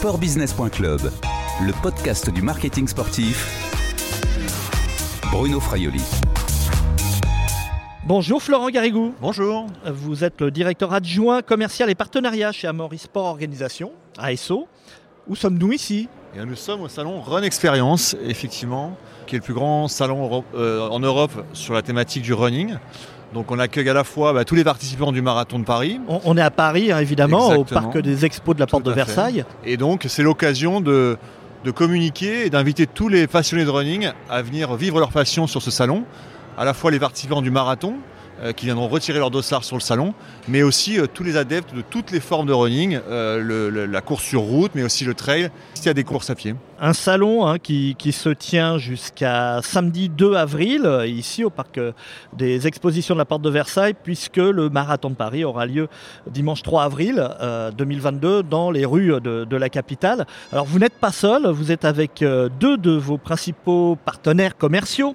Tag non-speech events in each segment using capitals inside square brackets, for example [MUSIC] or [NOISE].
sportbusiness.club, le podcast du marketing sportif. Bruno Fraioli. Bonjour Florent Garrigou. Bonjour. Vous êtes le directeur adjoint commercial et partenariat chez Amaury Sport Organisation, ASO. Où sommes-nous ici? Et Nous sommes au salon Run Experience, effectivement, qui est le plus grand salon euh, en Europe sur la thématique du running. Donc on accueille à la fois bah, tous les participants du marathon de Paris. On, est à Paris, hein, évidemment, au parc des expos de la Porte de Versailles. Et donc c'est l'occasion de, de communiquer et d'inviter tous les passionnés de running à venir vivre leur passion sur ce salon. À la fois les participants du marathon, euh, qui viendront retirer leur dossard sur le salon, mais aussi euh, tous les adeptes de toutes les formes de running, euh, la course sur route, mais aussi le trail, s'il y a des courses à pied. Un salon hein, qui, se tient jusqu'à samedi 2 avril, ici au parc des expositions de la Porte de Versailles, puisque le marathon de Paris aura lieu dimanche 3 avril 2022 dans les rues de, de, la capitale. Alors vous n'êtes pas seul, vous êtes avec deux de vos principaux partenaires commerciaux.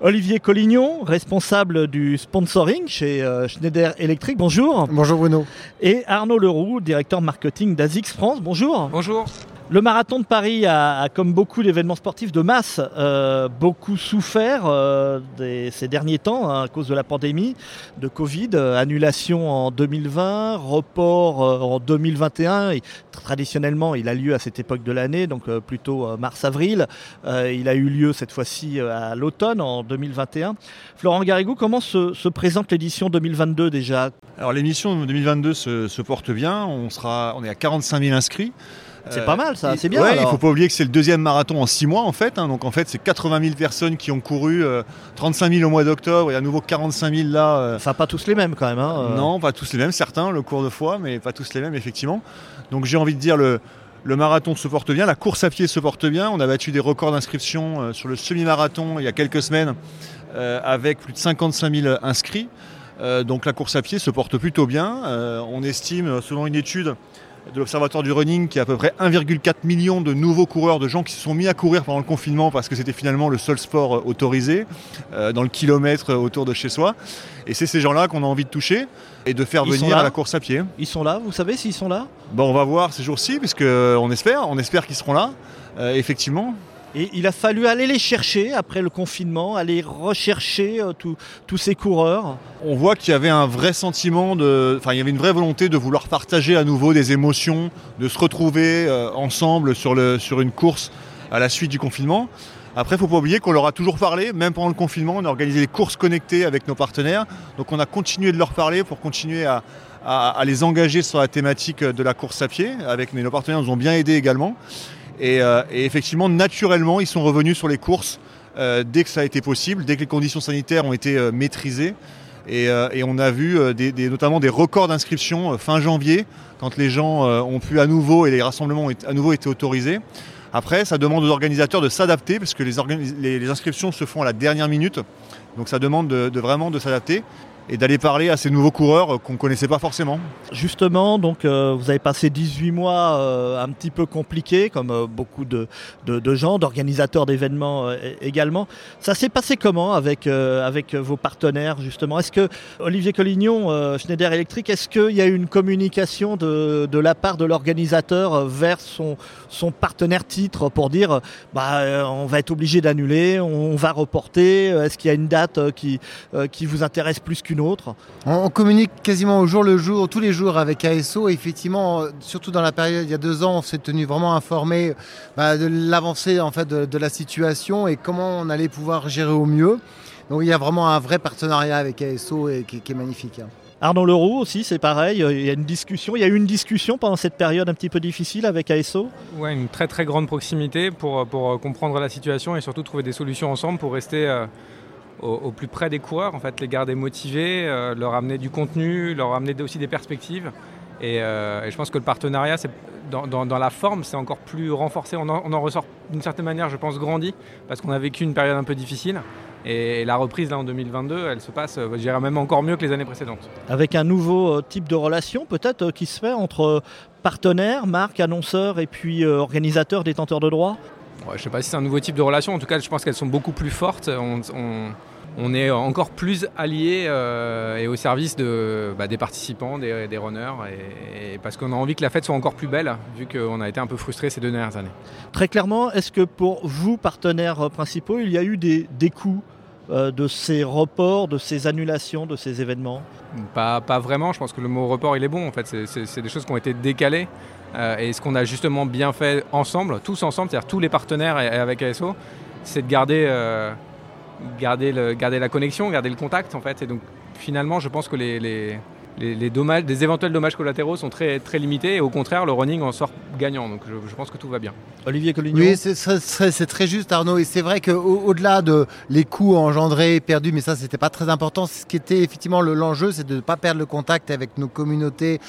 Olivier Collignon, responsable du sponsoring chez euh, Schneider Electric. Bonjour. Bonjour Bruno. Et Arnaud Leroux, directeur marketing d'Azix France. Bonjour. Bonjour. Le marathon de Paris a, comme beaucoup d'événements sportifs de masse, euh, beaucoup souffert euh, ces derniers temps hein, à cause de la pandémie de Covid. Euh, annulation en 2020, report en 2021. Et, traditionnellement, il a lieu à cette époque de l'année, donc plutôt mars-avril. il a eu lieu cette fois-ci à l'automne, en 2021. Florent Garrigou, comment se, présente l'édition 2022 déjà? Alors l'émission 2022 se, se, porte bien. On, sera, on est à 45 000 inscrits. C'est pas mal ça, c'est bien. Ouais, il faut pas oublier que c'est le deuxième marathon en six mois en fait. Hein. donc en fait, c'est 80 000 personnes qui ont couru, 35 euh, 000 au mois d'octobre et à nouveau 45 000 là. Euh. Enfin, pas tous les mêmes quand même. Hein, euh. Non, pas tous les mêmes, certains le cours de fois, mais pas tous les mêmes effectivement. Donc j'ai envie de dire le, le marathon se porte bien, la course à pied se porte bien. On a battu des records d'inscription sur le semi-marathon il y a quelques semaines avec plus de 55 000 inscrits. donc la course à pied se porte plutôt bien. on estime, selon une étude, de l'Observatoire du running qui a à peu près 1,4 million de nouveaux coureurs, de gens qui se sont mis à courir pendant le confinement parce que c'était finalement le seul sport euh, autorisé euh, dans le kilomètre euh, autour de chez soi. Et c'est ces gens-là qu'on a envie de toucher et de faire venir à la course à pied. Ils sont là, vous savez s'ils sont là? Bon, on va voir ces jours-ci, puisqu'on espère, on espère qu'ils seront là, effectivement. Et il a fallu aller les chercher après le confinement, aller rechercher euh, tous ces coureurs. On voit qu'il y avait un vrai sentiment. Enfin, il y avait une vraie volonté de vouloir partager à nouveau des émotions, de se retrouver euh, ensemble sur, une course à la suite du confinement. Après, il ne faut pas oublier qu'on leur a toujours parlé, même pendant le confinement, on a organisé des courses connectées avec nos partenaires. Donc on a continué de leur parler pour continuer à, les engager sur la thématique de la course à pied. Avec, nos partenaires nous ont bien aidés également. Euh, et, effectivement, naturellement, ils sont revenus sur les courses euh, dès que ça a été possible, dès que les conditions sanitaires ont été euh, maîtrisées. Et, on a vu notamment des records d'inscription fin janvier, quand les gens ont pu à nouveau, et les rassemblements ont à nouveau été autorisés. Après, ça demande aux organisateurs de s'adapter, parce que les, inscriptions se font à la dernière minute. Donc ça demande de vraiment de s'adapter et d'aller parler à ces nouveaux coureurs qu'on ne connaissait pas forcément. Justement, donc euh, vous avez passé 18 mois euh, un petit peu compliqués, comme euh, beaucoup de, gens, d'organisateurs d'événements également. Ça s'est passé comment avec, avec vos partenaires justement? Est-ce que Olivier Collignon, Schneider Electric, est-ce qu'il y a eu une communication de, de la part de l'organisateur vers son, son partenaire titre pour dire bah, on va être obligé d'annuler, on va reporter Est-ce qu'il y a une date qui, qui vous intéresse plus qu'une autre on, communique quasiment au jour le jour, tous les jours avec ASO. effectivement, surtout dans la période il y a deux ans, on s'est tenu vraiment informé bah, de l'avancée en fait de, la situation et comment on allait pouvoir gérer au mieux. Donc il y a vraiment un vrai partenariat avec ASO et qui, est magnifique. Hein. Arnaud Leroux aussi, c'est pareil. Il y a une discussion. Il y a eu une discussion pendant cette période un petit peu difficile avec ASO. Oui, une très très grande proximité pour, pour comprendre la situation et surtout trouver des solutions ensemble pour rester euh, au, plus près des coureurs, en fait, les garder motivés, euh, leur amener du contenu, leur amener aussi des perspectives. Et, euh, je pense que le partenariat, dans, la forme, c'est encore plus renforcé. On en, ressort d'une certaine manière, je pense, grandi, parce qu'on a vécu une période un peu difficile. Et la reprise là en 2022, elle se passe, je dirais même encore mieux que les années précédentes. Avec un nouveau euh, type de relation peut-être qui se fait entre partenaires, marques, annonceurs et puis organisateurs, détenteurs de droits? Je ne sais pas si c'est un nouveau type de relation. En tout cas, je pense qu'elles sont beaucoup plus fortes. On, est encore plus alliés et au service bah, des participants, des, runners, parce qu'on a envie que la fête soit encore plus belle, vu qu'on a été un peu frustrés ces deux dernières années. Très clairement, est-ce que pour vous, partenaires principaux, il y a eu des, des coûts de ces reports, de ces annulations, de ces événements pas, pas, vraiment, je pense que le mot report il est bon en fait, c'est des choses qui ont été décalées et ce qu'on a justement bien fait ensemble, tous ensemble, c'est-à-dire tous les partenaires et, avec ASO, c'est de garder garder, le, garder la connexion, garder le contact en fait. Et donc finalement, je pense que les, les, dommages, des éventuels dommages collatéraux sont très, très limités et au contraire, le running en sort gagnant. Donc je, pense que tout va bien. Olivier Collignon Oui, c'est très juste Arnaud. Et c'est vrai qu'au-delà de les coûts engendrés, perdus, mais ça, c'était pas très important. Ce qui était effectivement l'enjeu, c'est de ne pas perdre le contact avec nos communautés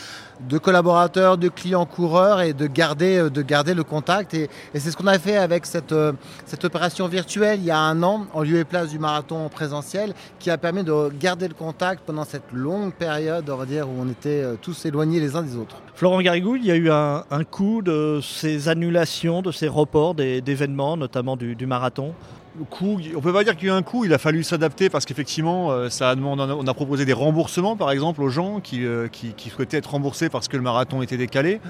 de collaborateurs, de clients coureurs et de garder, euh, le contact. Et, c'est ce qu'on a fait avec cette, euh, cette opération virtuelle il y a un an, en lieu et place du marathon présentiel, qui a permis de garder le contact pendant cette longue période, où on était euh, tous éloignés les uns des autres. Florent Garrigou, il y a eu un, un coût de ces annulations, de ces reports d'événements, notamment du marathon? Coup, on peut pas dire qu'il y a eu un coup, il a fallu s'adapter parce qu'effectivement, euh, on a proposé des remboursements par exemple aux gens euh, qui, qui, souhaitaient être remboursés parce que le marathon était décalé.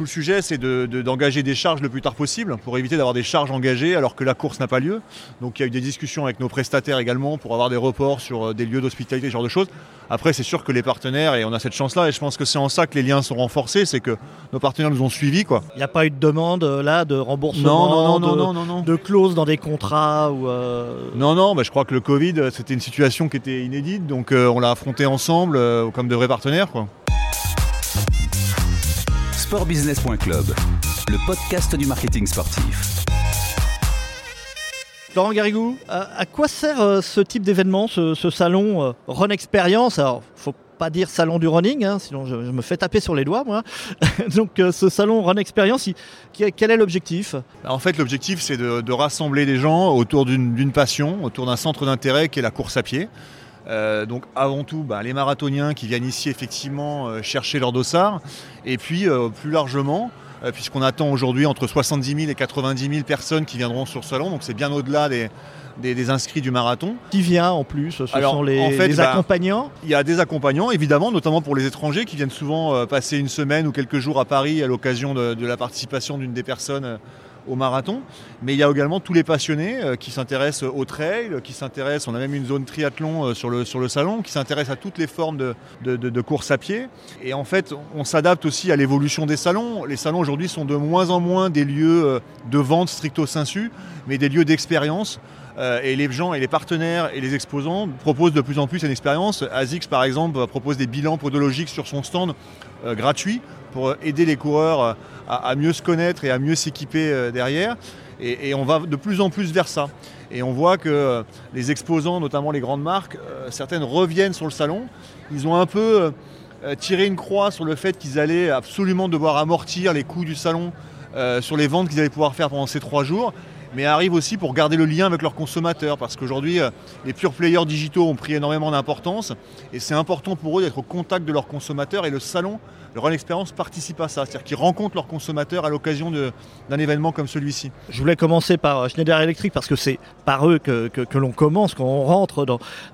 Tout le sujet, c'est d'engager des charges le plus tard possible pour éviter d'avoir des charges engagées alors que la course n'a pas lieu. Donc il y a eu des discussions avec nos prestataires également pour avoir des reports sur euh, des lieux d'hospitalité, ce genre de choses. Après, c'est sûr que les partenaires, et on a cette chance-là, et je pense que c'est en ça que les liens sont renforcés, c'est que nos partenaires nous ont suivis. Il n'y a pas eu de demande là de remboursement, non, non, non, de, clauses dans des contrats ou euh, Non, non, je crois que le Covid, c'était une situation qui était inédite, donc euh, on l'a affronté ensemble comme de vrais partenaires. Quoi sportbusiness.club, le podcast du marketing sportif. Laurent Garrigou, à, quoi sert euh, ce type d'événement, ce, salon euh, Run Experience? Alors, faut pas dire salon du running, hein, sinon je, me fais taper sur les doigts, moi. [LAUGHS] Donc, euh, ce salon Run Experience, quel est l'objectif? En fait, l'objectif, c'est de, rassembler les gens autour d'une passion, autour d'un centre d'intérêt qui est la course à pied. Euh, donc avant tout, bah, les marathoniens qui viennent ici effectivement euh, chercher leur dossard. Et puis euh, plus largement, puisqu'on attend aujourd'hui entre 70 000 et 90 000 personnes qui viendront sur ce salon, donc c'est bien au-delà des, inscrits du marathon. Qui vient en plus Ce sont les, bah, accompagnants? Il y a des accompagnants, évidemment, notamment pour les étrangers qui viennent souvent passer une semaine ou quelques jours à Paris à l'occasion de, la participation d'une des personnes au marathon. Mais il y a également tous les passionnés euh, qui s'intéressent au trail, qui s'intéressent, on a même une zone triathlon euh, sur le, salon, qui s'intéressent à toutes les formes de, de, course à pied. Et en fait, on s'adapte aussi à l'évolution des salons. Les salons aujourd'hui sont de moins en moins des lieux euh, de vente stricto sensu, mais des lieux d'expérience. et les gens et les partenaires et les exposants proposent de plus en plus une expérience. ASICS par exemple propose des bilans podologiques sur son stand gratuits pour aider les coureurs à, mieux se connaître et à mieux s'équiper euh, derrière. Et, on va de plus en plus vers ça. Et on voit que euh, les exposants, notamment les grandes marques, euh, certaines reviennent sur le salon. Ils ont un peu tiré une croix sur le fait qu'ils allaient absolument devoir amortir les coûts du salon sur les ventes qu'ils allaient pouvoir faire pendant ces trois jours mais arrivent aussi pour garder le lien avec leurs consommateurs, parce qu'aujourd'hui, les pure players digitaux ont pris énormément d'importance, et c'est important pour eux d'être au contact de leurs consommateurs, et le salon le Run Experience participe à ça, c'est-à-dire qu'ils rencontrent leurs consommateurs à l'occasion d'un événement comme celui-ci. Je voulais commencer par Schneider Electric parce que c'est par eux que, l'on commence, qu'on rentre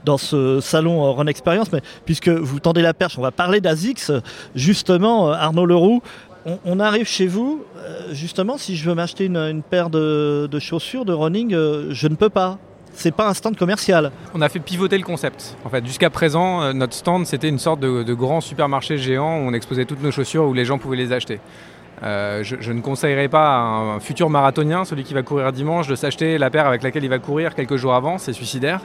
dans, ce salon Run Experience, mais puisque vous tendez la perche, on va parler d'ASICS, justement, Arnaud Leroux, on, arrive chez vous, euh, justement, si je veux m'acheter une, paire de, chaussures de running, euh, je ne peux pas c'est pas un stand commercial. On a fait pivoter le concept. En fait, jusqu'à présent, euh, notre stand c'était une sorte de, grand supermarché géant où on exposait toutes nos chaussures où les gens pouvaient les acheter. Je, ne conseillerais pas à un futur marathonien, celui qui va courir dimanche, de s'acheter la paire avec laquelle il va courir quelques jours avant, c'est suicidaire.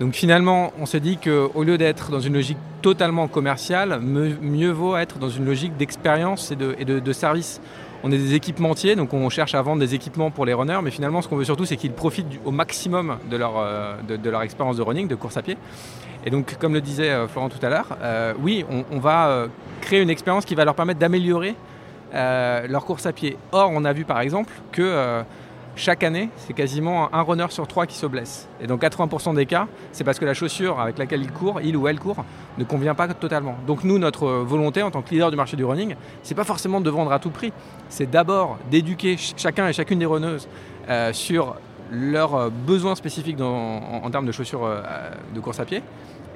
Donc finalement, on se dit qu'au lieu d'être dans une logique totalement commerciale, mieux vaut être dans une logique d'expérience et, de service on est des équipementiers, donc on cherche à vendre des équipements pour les runners, mais finalement ce qu'on veut surtout c'est qu'ils profitent au maximum de leur, euh, de, leur expérience de running, de course à pied. Et donc comme le disait euh, Florent tout à l'heure, euh, oui, on, va créer une expérience qui va leur permettre d'améliorer leur course à pied. Or, on a vu par exemple que chaque année, c'est quasiment un runner sur trois qui se blesse. Et dans 80% des cas, c'est parce que la chaussure avec laquelle il court, il ou elle court, ne convient pas totalement. Donc nous, notre volonté en tant que leader du marché du running, c'est pas forcément de vendre à tout prix. C'est d'abord d'éduquer chacun et chacune des runneuses euh, sur leurs besoins spécifiques en, termes de chaussures de course à pied.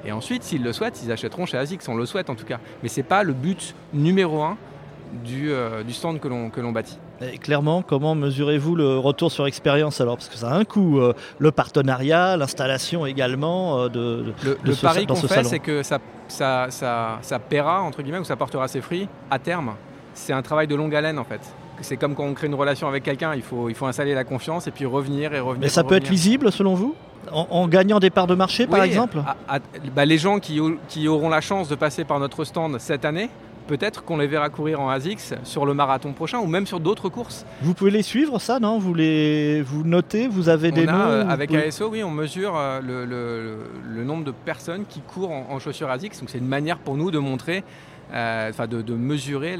Et ensuite, s'ils le souhaitent, ils achèteront chez ASICS, on le souhaite en tout cas. Mais ce n'est pas le but numéro un du stand que l'on bâtit. Et clairement, comment mesurez-vous le retour sur expérience alors? Parce que ça a un coût, euh, le partenariat, l'installation également euh, de, Le, le pari qu'on fait, c'est que ça, ça, ça, ça paiera, entre guillemets, ou ça portera ses fruits à terme. C'est un travail de longue haleine en fait. C'est comme quand on crée une relation avec quelqu'un, il faut, il faut installer la confiance et puis revenir et revenir. Mais ça peut être lisible selon vous? En, gagnant des parts de marché, par exemple? bah, Les gens qui, qui, auront la chance de passer par notre stand cette année peut-être qu'on les verra courir en ASICS sur le marathon prochain ou même sur d'autres courses. Vous pouvez les suivre, ça, non? Vous, les, vous notez Vous avez des noms euh, Avec ASO, oui, on mesure euh, le, nombre de personnes qui courent en, en chaussures ASICS. Donc c'est une manière pour nous de montrer enfin de, mesurer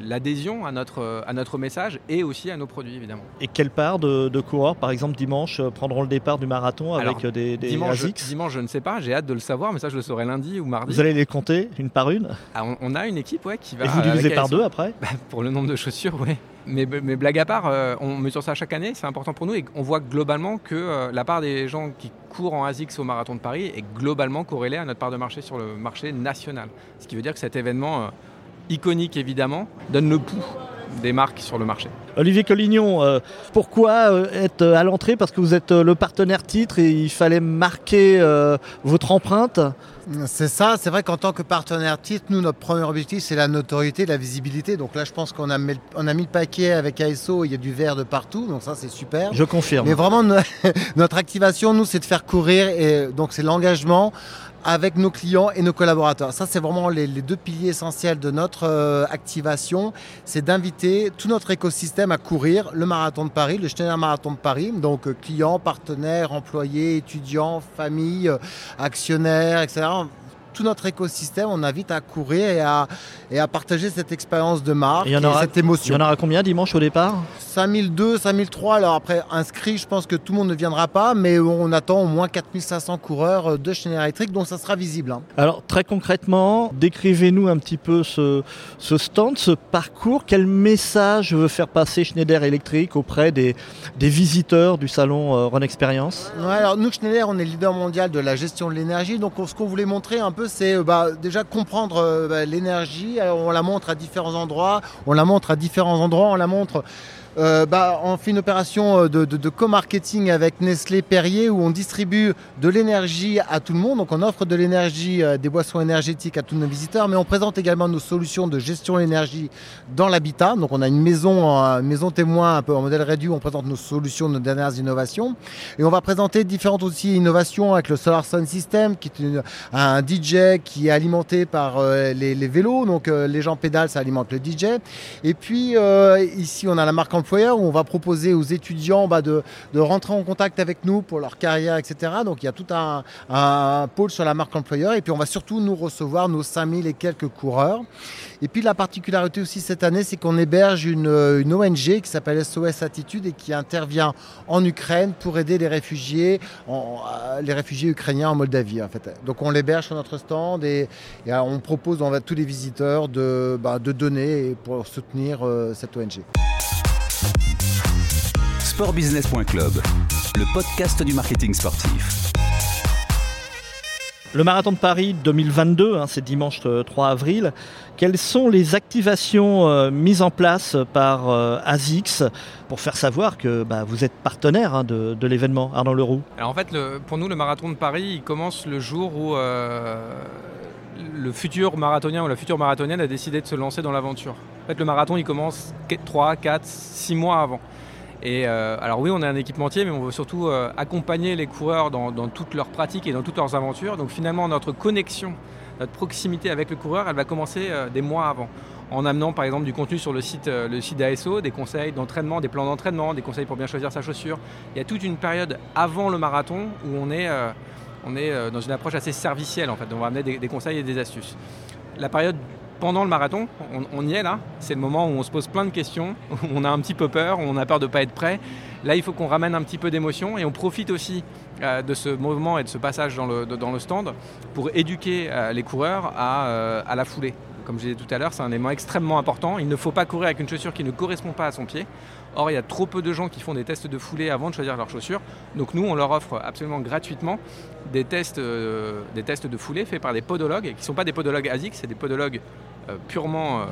l'adhésion à, notre, à notre message et aussi à nos produits évidemment. Et quelle part de, coureurs, par exemple dimanche, euh, prendront le départ du marathon avec euh, des, des dimanche, ASICS Dimanche, je ne sais pas, j'ai hâte de le savoir, mais ça je le saurai lundi ou mardi. Vous allez les compter une par une? Ah, on, a une équipe ouais, qui va. Et vous divisez par deux après? Bah, [LAUGHS] Pour le nombre de chaussures, oui. Mais, mais, blague à part, on mesure ça chaque année, c'est important pour nous et on voit globalement que la part des gens qui courent en ASICS au marathon de Paris est globalement corrélée à notre part de marché sur le marché national. Ce qui veut dire que cet événement iconique évidemment, donne le pouls des marques sur le marché. Olivier Collignon, euh, pourquoi euh, être à l'entrée? Parce que vous êtes euh, le partenaire titre et il fallait marquer votre empreinte c'est ça, c'est vrai qu'en tant que partenaire titre, nous, notre premier objectif, c'est la notoriété, la visibilité. Donc là, je pense qu'on a, mis, on a mis le paquet avec ASO, il y a du vert de partout, donc ça, c'est super. Je confirme. Mais vraiment, [LAUGHS] notre activation, nous, c'est de faire courir, et donc c'est l'engagement avec nos clients et nos collaborateurs. Ça, c'est vraiment les, deux piliers essentiels de notre euh, activation. C'est d'inviter tout notre écosystème à courir le marathon de Paris, le Schneider Marathon de Paris. Donc, euh, clients, partenaires, employés, étudiants, familles, euh, actionnaires, etc tout notre écosystème, on invite à courir et à, et à partager cette expérience de marque et, cette émotion. Il y en aura combien dimanche au départ? 5002, 5003. Alors après, inscrit, je pense que tout le monde ne viendra pas, mais on attend au moins 4500 coureurs de Schneider Electric, donc ça sera visible. Hein. Alors très concrètement, décrivez-nous un petit peu ce, ce stand, ce parcours. Quel message veut faire passer Schneider Electric auprès des, des visiteurs du salon euh, Run Experience? Alors nous, Schneider, on est leader mondial de la gestion de l'énergie, donc ce qu'on voulait montrer un peu c'est euh, bah, déjà comprendre euh, bah, l'énergie. On la montre à différents endroits. On la montre à différents endroits. On la montre euh, bah, on fait une opération euh, de, co-marketing avec Nestlé Perrier où on distribue de l'énergie à tout le monde. Donc on offre de l'énergie, euh, des boissons énergétiques à tous nos visiteurs, mais on présente également nos solutions de gestion de l'énergie dans l'habitat. Donc on a une maison, maison témoin un peu en modèle réduit. Où on présente nos solutions, nos dernières innovations. Et on va présenter différentes aussi innovations avec le Solar Sun System, qui est un DJ qui est alimenté par les, vélos. Donc les gens pédalent, ça alimente le DJ. Et puis ici on a la marque employeur où on va proposer aux étudiants bah, de, rentrer en contact avec nous pour leur carrière, etc. Donc il y a tout un, pôle sur la marque employeur et puis on va surtout nous recevoir nos 5000 et quelques coureurs. Et puis la particularité aussi cette année, c'est qu'on héberge une, ONG qui s'appelle SOS Attitude et qui intervient en Ukraine pour aider les réfugiés, euh, les réfugiés ukrainiens en Moldavie. En fait. Donc on l'héberge sur notre stand et, euh, on propose à tous les visiteurs de, bah, donner pour soutenir euh, cette ONG. Sportbusiness.club, le podcast du marketing sportif. Le marathon de Paris 2022, hein, c'est dimanche 3 euh, avril. Quelles sont les activations euh, mises en place par euh, ASICS pour faire savoir que bah, vous êtes partenaire hein, de, l'événement Arnaud Leroux? Alors en fait, pour nous, le marathon de Paris, il commence le jour où le futur marathonien ou la future marathonienne a décidé de se lancer dans l'aventure. En fait, le marathon, il commence 3, 4, 6 mois avant. Et euh, alors oui, on est un équipementier, mais on veut surtout euh, accompagner les coureurs dans, toutes leurs pratiques et dans toutes leurs aventures. Donc finalement, notre connexion, notre proximité avec le coureur, elle va commencer euh, des mois avant. En amenant par exemple du contenu sur le site, d'ASO, des conseils d'entraînement, des plans d'entraînement, des conseils pour bien choisir sa chaussure. Il y a toute une période avant le marathon où on est, dans une approche assez servicielle en fait. On va amener des conseils et des astuces. La période pendant le marathon, on, y est là, c'est le moment où on se pose plein de questions, [LAUGHS] où on a un petit peu peur, où on a peur de ne pas être prêt. Là, il faut qu'on ramène un petit peu d'émotion et on profite aussi euh, de ce mouvement et de ce passage dans le, dans le stand pour éduquer euh, les coureurs à, euh, à, la foulée. comme je disais tout à l'heure, c'est un élément extrêmement important. Il ne faut pas courir avec une chaussure qui ne correspond pas à son pied. Or, il y a trop peu de gens qui font des tests de foulée avant de choisir leurs chaussures. Donc nous, on leur offre absolument gratuitement des tests, euh, de foulée faits par des podologues, qui ne sont pas des podologues ASIC, c'est des podologues euh, purement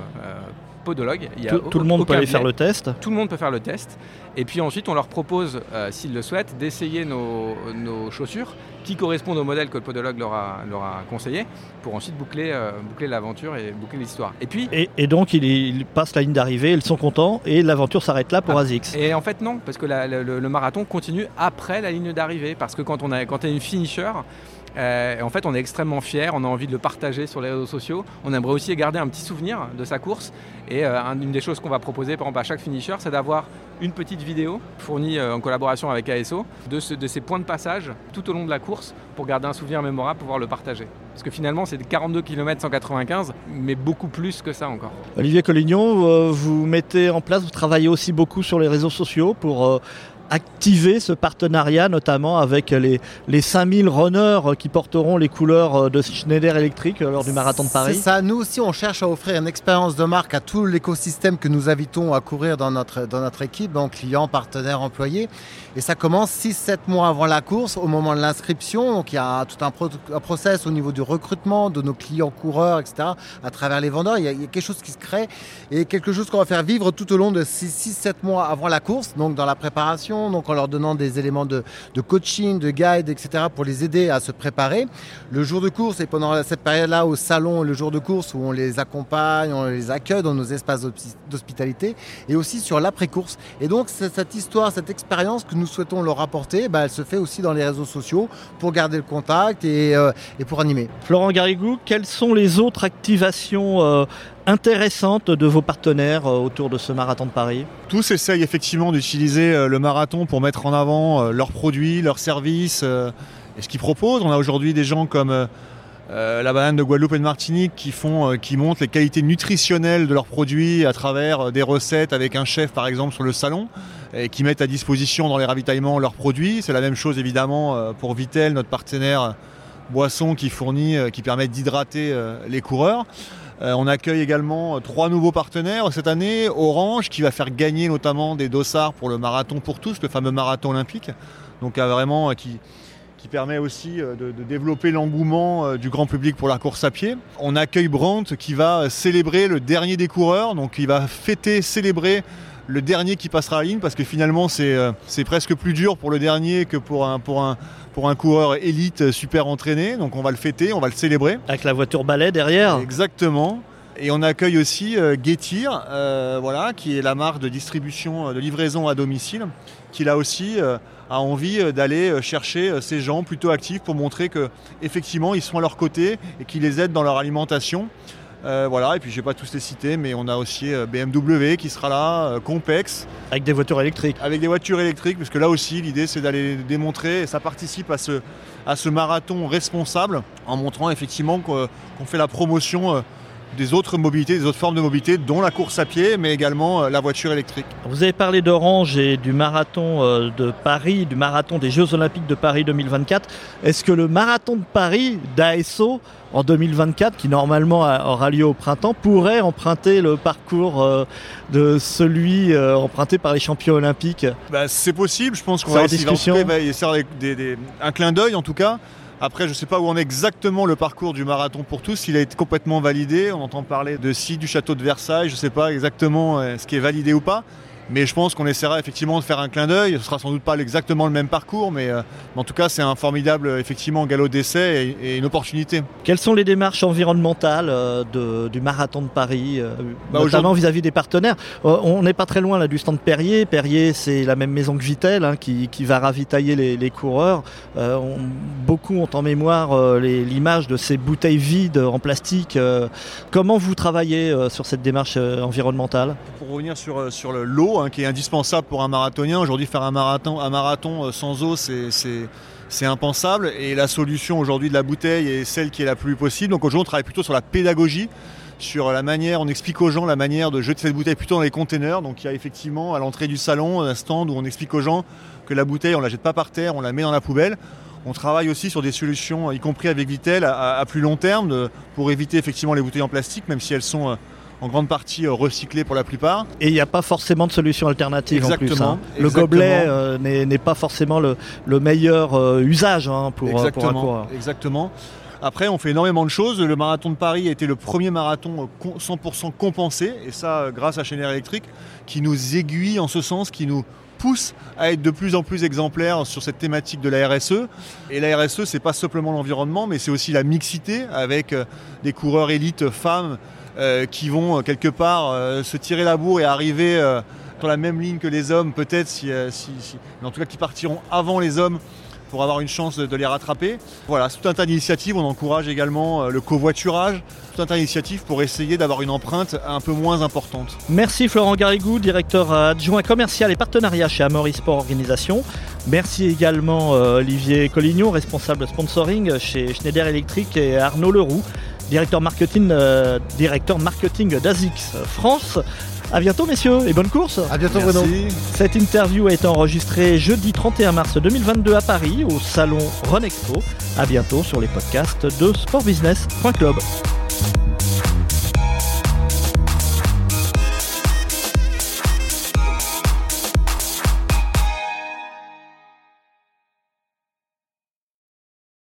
podologue. Il tout, tout, le monde peut aller faire le test Tout le monde peut faire le test. Et puis ensuite, on leur propose, s'ils le souhaitent, d'essayer nos, nos, chaussures qui correspondent au modèle que le podologue leur a, leur a conseillé pour ensuite boucler, boucler l'aventure et boucler l'histoire. Et puis et, donc, ils, passent la ligne d'arrivée, ils sont contents et l'aventure s'arrête là pour ah, ASICS. Et en fait, non, parce que la, le, le, marathon continue après la ligne d'arrivée. Parce que quand on a, quand on est une finisher, euh, en fait, on est extrêmement fiers, on a envie de le partager sur les réseaux sociaux. On aimerait aussi garder un petit souvenir de sa course. Et euh, une des choses qu'on va proposer, par exemple, à chaque finisher, c'est d'avoir une petite vidéo fournie euh, en collaboration avec ASO de, de, ces points de passage tout au long de la course pour garder un souvenir mémorable, pouvoir le partager. Parce que finalement, c'est 42 km 195, mais beaucoup plus que ça encore. Olivier Collignon, vous mettez en place, vous travaillez aussi beaucoup sur les réseaux sociaux pour activer ce partenariat, notamment avec les, les 5000 runners qui porteront les couleurs de Schneider Electric lors du marathon de Paris C'est ça, nous aussi on cherche à offrir une expérience de marque à tout l'écosystème que nous invitons à courir dans notre, dans notre équipe, donc clients, partenaires, employés. Et ça commence 6-7 mois avant la course, au moment de l'inscription. Donc il y a tout un, process au niveau du recrutement de nos clients coureurs, etc., à travers les vendeurs. Il y, a, quelque chose qui se crée et quelque chose qu'on va faire vivre tout au long de 6-7 mois avant la course, donc dans la préparation, donc en leur donnant des éléments de, coaching, de guide, etc., pour les aider à se préparer. Le jour de course et pendant cette période-là au salon, le jour de course où on les accompagne, on les accueille dans nos espaces d'hospitalité et aussi sur l'après-course. Et donc cette histoire, cette expérience que nous souhaitons leur apporter, bah, elle se fait aussi dans les réseaux sociaux pour garder le contact et, euh, pour animer. Florent Garrigou, quelles sont les autres activations euh, intéressantes de vos partenaires euh, autour de ce marathon de Paris Tous essayent effectivement d'utiliser euh, le marathon pour mettre en avant euh, leurs produits, leurs services et ce qu'ils proposent. On a aujourd'hui des gens comme la banane de Guadeloupe et de Martinique qui font, qui montrent les qualités nutritionnelles de leurs produits à travers des recettes avec un chef par exemple sur le salon et qui mettent à disposition dans les ravitaillements leurs produits. C'est la même chose évidemment pour Vitel, notre partenaire boisson qui fournit, qui permet d'hydrater les coureurs. Euh, on accueille également trois nouveaux partenaires cette année. Orange qui va faire gagner notamment des dossards pour le marathon pour tous, le fameux marathon olympique. Donc vraiment qui, qui permet aussi de, de développer l'engouement du grand public pour la course à pied. On accueille Brandt qui va célébrer le dernier des coureurs, donc il va fêter, célébrer le dernier qui passera la ligne parce que finalement c'est presque plus dur pour le dernier que pour un, pour un, pour un coureur élite super entraîné. Donc on va le fêter, on va le célébrer. Avec la voiture balai derrière Exactement. Et on accueille aussi euh, Getir, euh, voilà, qui est la marque de distribution, de livraison à domicile, qui là aussi euh, a envie d'aller chercher ces gens plutôt actifs pour montrer que effectivement ils sont à leur côté et qu'ils les aident dans leur alimentation. Euh, voilà, et puis je vais pas tous les citer, mais on a aussi euh, BMW qui sera là, euh, Compex. Avec des voitures électriques. Avec des voitures électriques, parce que là aussi l'idée c'est d'aller démontrer, et ça participe à ce, à ce marathon responsable, en montrant effectivement qu'on fait la promotion des autres mobilités, des autres formes de mobilité, dont la course à pied, mais également euh, la voiture électrique. Vous avez parlé d'Orange et du marathon euh, de Paris, du marathon des Jeux Olympiques de Paris 2024. Est-ce que le marathon de Paris d'ASO en 2024, qui normalement aura lieu au printemps, pourrait emprunter le parcours euh, de celui emprunté par les champions olympiques? Bah, C'est possible, je pense qu'on va essayer, un clin d'œil en tout cas. Après, je ne sais pas où on est exactement le parcours du marathon pour tous. Il a été complètement validé. On entend parler de si du château de Versailles. Je ne sais pas exactement euh, ce qui est validé ou pas. Mais je pense qu'on essaiera effectivement de faire un clin d'œil. Ce sera sans doute pas exactement le même parcours, mais, euh, en tout cas, c'est un formidable effectivement galop d'essai et, et, une opportunité. Quelles sont les démarches environnementales euh, de, du marathon de Paris, euh, bah, notamment vis-à-vis des partenaires euh, On n'est pas très loin là du stand Perrier. Perrier, c'est la même maison que Vitel hein, qui, qui, va ravitailler les, les coureurs. Euh, on, beaucoup ont en mémoire l'image de ces bouteilles vides en plastique. comment vous travaillez sur cette démarche environnementale? Pour revenir sur, sur le Hein, qui est indispensable pour un marathonien. Aujourd'hui, faire un marathon, un marathon euh, sans eau, c'est impensable. Et la solution aujourd'hui de la bouteille est celle qui est la plus possible. Donc aujourd'hui, on travaille plutôt sur la pédagogie sur la manière, on explique aux gens la manière de jeter cette bouteille plutôt dans les containers. Donc il y a effectivement à l'entrée du salon un stand où on explique aux gens que la bouteille, on la jette pas par terre, on la met dans la poubelle. On travaille aussi sur des solutions, y compris avec Vitel, à, plus long terme, pour éviter effectivement les bouteilles en plastique, même si elles sont en grande partie euh, recyclés pour la plupart. Et il n'y a pas forcément de solution alternative exactement, en plus. Hein. Le gobelet euh, n'est pas forcément le, meilleur euh, usage hein, pour, exactement, pour Exactement. Après, on fait énormément de choses. Le marathon de Paris a été le premier marathon 100% compensé, et ça grâce à Schneider Electric, qui nous aiguille en ce sens, qui nous pousse à être de plus en plus exemplaires sur cette thématique de la RSE. Et la RSE, c'est pas simplement l'environnement, mais c'est aussi la mixité avec des coureurs élites femmes euh, qui vont euh, quelque part euh, se tirer la bourre et arriver dans la même ligne que les hommes, peut-être, si, mais en tout cas qui partiront avant les hommes pour avoir une chance de, les rattraper. Voilà, tout un tas d'initiatives. On encourage également le covoiturage, tout un tas d'initiatives pour essayer d'avoir une empreinte un peu moins importante. Merci Florent Garrigou, directeur adjoint commercial et partenariat chez Amory Sport Organisation. Merci également Olivier Collignon, responsable sponsoring chez Schneider Electric et Arnaud Leroux, directeur marketing, euh, directeur marketing d'ASICS France. A bientôt messieurs et bonne course. À bientôt Bruno. Cette interview a été enregistrée jeudi 31 mars 2022 à Paris au salon Renexpo. A bientôt sur les podcasts de sportbusiness.club.